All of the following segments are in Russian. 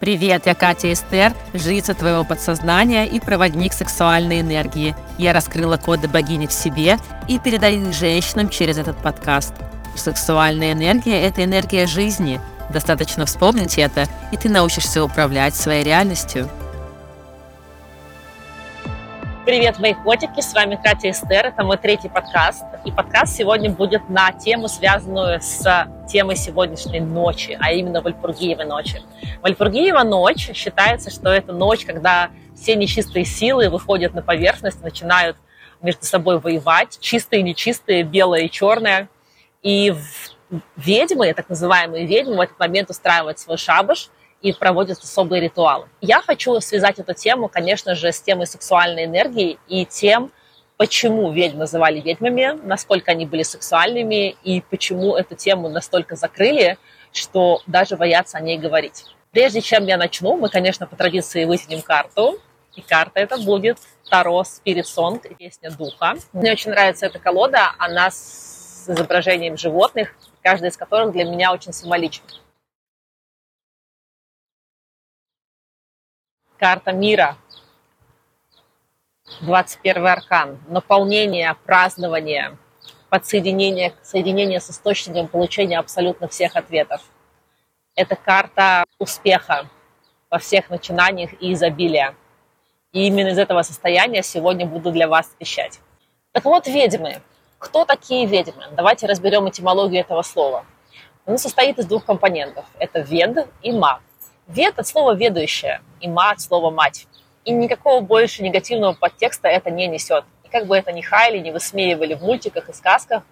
Привет, я Катя Эстер, жрица твоего подсознания и проводник сексуальной энергии. Я раскрыла коды богини в себе и передаю их женщинам через этот подкаст. Сексуальная энергия – это энергия жизни. Достаточно вспомнить это, и ты научишься управлять своей реальностью. Привет, мои котики, с вами Катя Эстер, это мой третий подкаст. И подкаст сегодня будет на тему, связанную с темой сегодняшней ночи, а именно Вальпургиевой ночи. Вальпургиева ночь считается, что это ночь, когда все нечистые силы выходят на поверхность, начинают между собой воевать, чистые нечистые, белое и черное. И ведьмы, так называемые ведьмы, в этот момент устраивают свой шабаш – и проводят особые ритуалы. Я хочу связать эту тему, конечно же, с темой сексуальной энергии и тем, почему ведьм называли ведьмами, насколько они были сексуальными и почему эту тему настолько закрыли, что даже боятся о ней говорить. Прежде чем я начну, мы, конечно, по традиции вытянем карту. И карта это будет Таро Spirit Song, песня духа. Мне очень нравится эта колода, она с изображением животных, каждый из которых для меня очень символичен. Карта мира, 21 аркан, наполнение, празднование, подсоединение, соединение с источником получения абсолютно всех ответов. Это карта успеха во всех начинаниях и изобилия. И именно из этого состояния сегодня буду для вас вещать. Так вот, ведьмы. Кто такие ведьмы? Давайте разберем этимологию этого слова. Он состоит из двух компонентов. Это вед и ма. Вед от слова «ведущая» и ма от слова «мать». И никакого больше негативного подтекста это не несет. И как бы это ни хайли, не высмеивали в мультиках и сказках,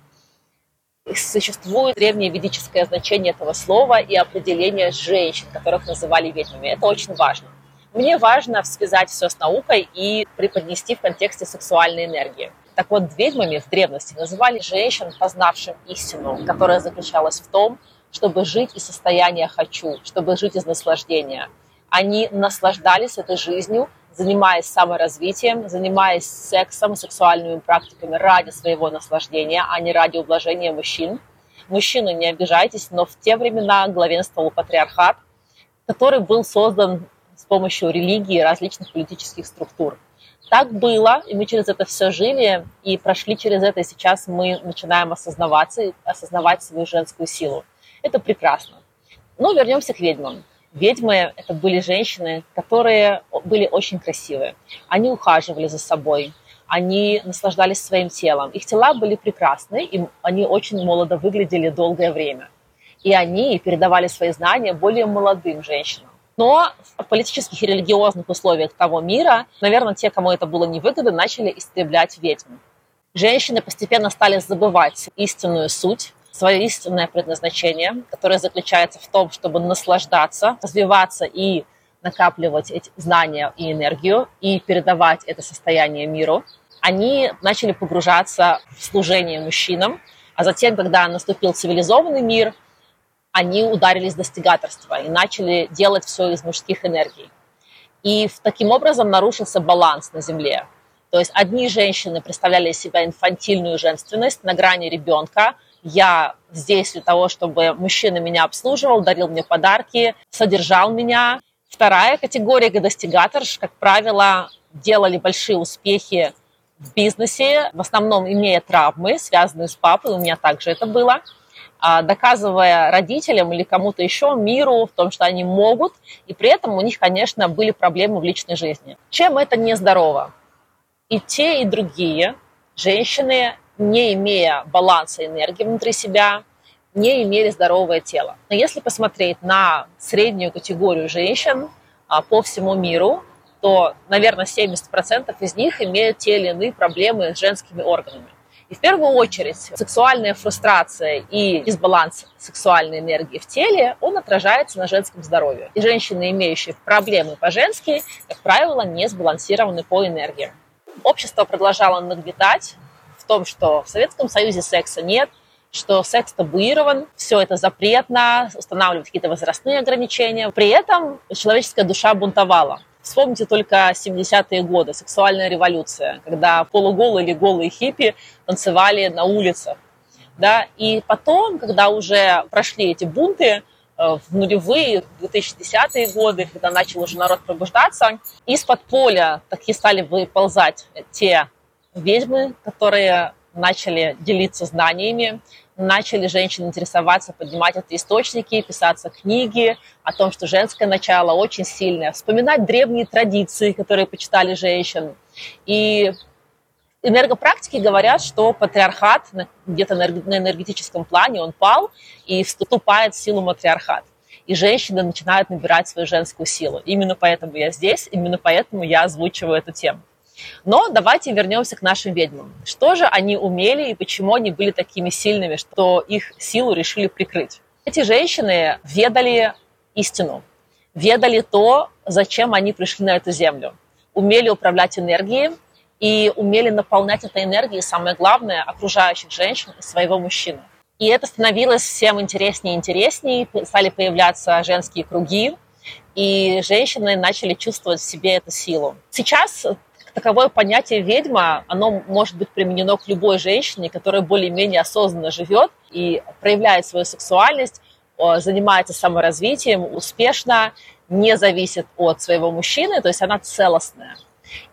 существует древнее ведическое значение этого слова и определение женщин, которых называли ведьмами. Это очень важно. Мне важно связать все с наукой и преподнести в контексте сексуальной энергии. Так вот, ведьмами в древности называли женщин, познавшим истину, которая заключалась в том, чтобы жить из состояния «хочу», чтобы жить из наслаждения. Они наслаждались этой жизнью, занимаясь саморазвитием, занимаясь сексом, сексуальными практиками ради своего наслаждения, а не ради ублажения мужчин. Мужчины, не обижайтесь, но в те времена главенствовал патриархат, который был создан с помощью религии и различных политических структур. Так было, и мы через это все жили, и прошли через это, и сейчас мы начинаем осознаваться, осознавать свою женскую силу. Это прекрасно. Но вернемся к ведьмам. Ведьмы – это были женщины, которые были очень красивые. Они ухаживали за собой, они наслаждались своим телом. Их тела были прекрасны, и они очень молодо выглядели долгое время. И они передавали свои знания более молодым женщинам. Но в политических и религиозных условиях того мира, наверное, те, кому это было невыгодно, начали истреблять ведьм. Женщины постепенно стали забывать истинную суть свое истинное предназначение, которое заключается в том, чтобы наслаждаться, развиваться и накапливать эти знания и энергию и передавать это состояние миру, они начали погружаться в служение мужчинам, а затем, когда наступил цивилизованный мир, они ударились в достигаторство и начали делать все из мужских энергий. И таким образом нарушился баланс на Земле. То есть одни женщины представляли из себя инфантильную женственность на грани ребенка, я здесь для того, чтобы мужчина меня обслуживал, дарил мне подарки, содержал меня. Вторая категория достигаторш, как правило, делали большие успехи в бизнесе, в основном имея травмы, связанные с папой, у меня также это было, а, доказывая родителям или кому-то еще, миру, в том, что они могут, и при этом у них, конечно, были проблемы в личной жизни. Чем это нездорово? И те, и другие женщины не имея баланса энергии внутри себя, не имели здоровое тело. Но если посмотреть на среднюю категорию женщин а, по всему миру, то, наверное, 70% из них имеют те или иные проблемы с женскими органами. И в первую очередь сексуальная фрустрация и дисбаланс сексуальной энергии в теле, он отражается на женском здоровье. И женщины, имеющие проблемы по-женски, как правило, не сбалансированы по энергии. Общество продолжало нагнетать в том, что в Советском Союзе секса нет, что секс табуирован, все это запретно, устанавливают какие-то возрастные ограничения. При этом человеческая душа бунтовала. Вспомните только 70-е годы, сексуальная революция, когда полуголые или голые хиппи танцевали на улицах. Да? И потом, когда уже прошли эти бунты, э, в нулевые, 2010-е годы, когда начал уже народ пробуждаться, из-под поля такие стали выползать те ведьмы, которые начали делиться знаниями, начали женщины интересоваться, поднимать эти источники, писаться книги о том, что женское начало очень сильное, вспоминать древние традиции, которые почитали женщин. И энергопрактики говорят, что патриархат где-то на энергетическом плане, он пал и вступает в силу матриархат. И женщины начинают набирать свою женскую силу. Именно поэтому я здесь, именно поэтому я озвучиваю эту тему. Но давайте вернемся к нашим ведьмам. Что же они умели и почему они были такими сильными, что их силу решили прикрыть? Эти женщины ведали истину, ведали то, зачем они пришли на эту землю, умели управлять энергией и умели наполнять этой энергией, самое главное, окружающих женщин и своего мужчину. И это становилось всем интереснее и интереснее, стали появляться женские круги, и женщины начали чувствовать в себе эту силу. Сейчас таковое понятие ведьма, оно может быть применено к любой женщине, которая более-менее осознанно живет и проявляет свою сексуальность, занимается саморазвитием успешно, не зависит от своего мужчины, то есть она целостная.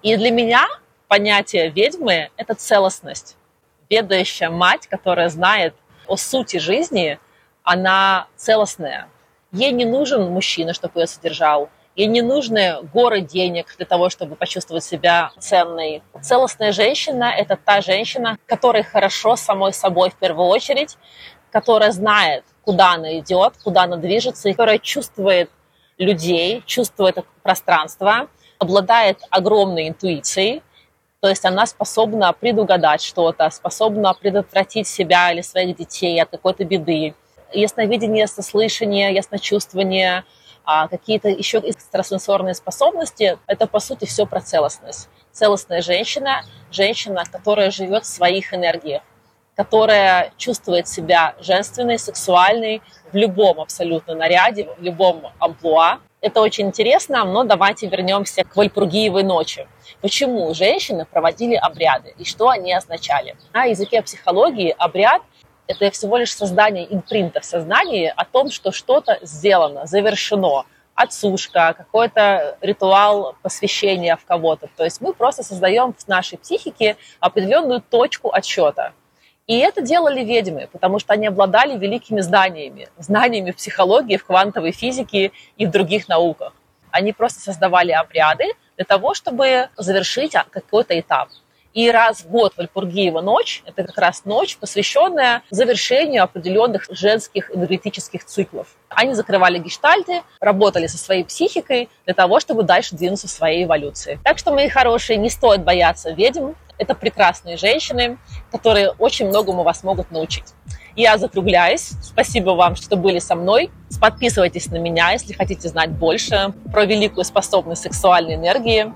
И для меня понятие ведьмы – это целостность. Ведающая мать, которая знает о сути жизни, она целостная. Ей не нужен мужчина, чтобы ее содержал. Ей не нужны горы денег для того, чтобы почувствовать себя ценной. Целостная женщина – это та женщина, которая хорошо самой собой в первую очередь, которая знает, куда она идет, куда она движется, и которая чувствует людей, чувствует пространство, обладает огромной интуицией, то есть она способна предугадать что-то, способна предотвратить себя или своих детей от какой-то беды. Ясновидение, сослышание, ясночувствование – а какие-то еще экстрасенсорные способности, это по сути все про целостность. Целостная женщина, женщина, которая живет в своих энергиях, которая чувствует себя женственной, сексуальной в любом абсолютно наряде, в любом амплуа. Это очень интересно, но давайте вернемся к Вальпургиевой ночи. Почему женщины проводили обряды и что они означали? На языке психологии обряд это всего лишь создание импринта в сознании о том, что что-то сделано, завершено, отсушка, какой-то ритуал посвящения в кого-то. То есть мы просто создаем в нашей психике определенную точку отсчета. И это делали ведьмы, потому что они обладали великими знаниями, знаниями в психологии, в квантовой физике и в других науках. Они просто создавали обряды для того, чтобы завершить какой-то этап. И раз в год Вальпургиева ночь – это как раз ночь, посвященная завершению определенных женских энергетических циклов. Они закрывали гештальты, работали со своей психикой для того, чтобы дальше двинуться в своей эволюции. Так что, мои хорошие, не стоит бояться ведьм. Это прекрасные женщины, которые очень многому вас могут научить. Я закругляюсь. Спасибо вам, что были со мной. Подписывайтесь на меня, если хотите знать больше про великую способность сексуальной энергии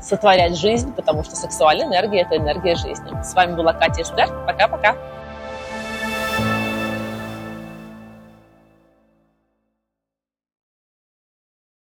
сотворять жизнь, потому что сексуальная энергия – это энергия жизни. С вами была Катя Эстер. Пока-пока.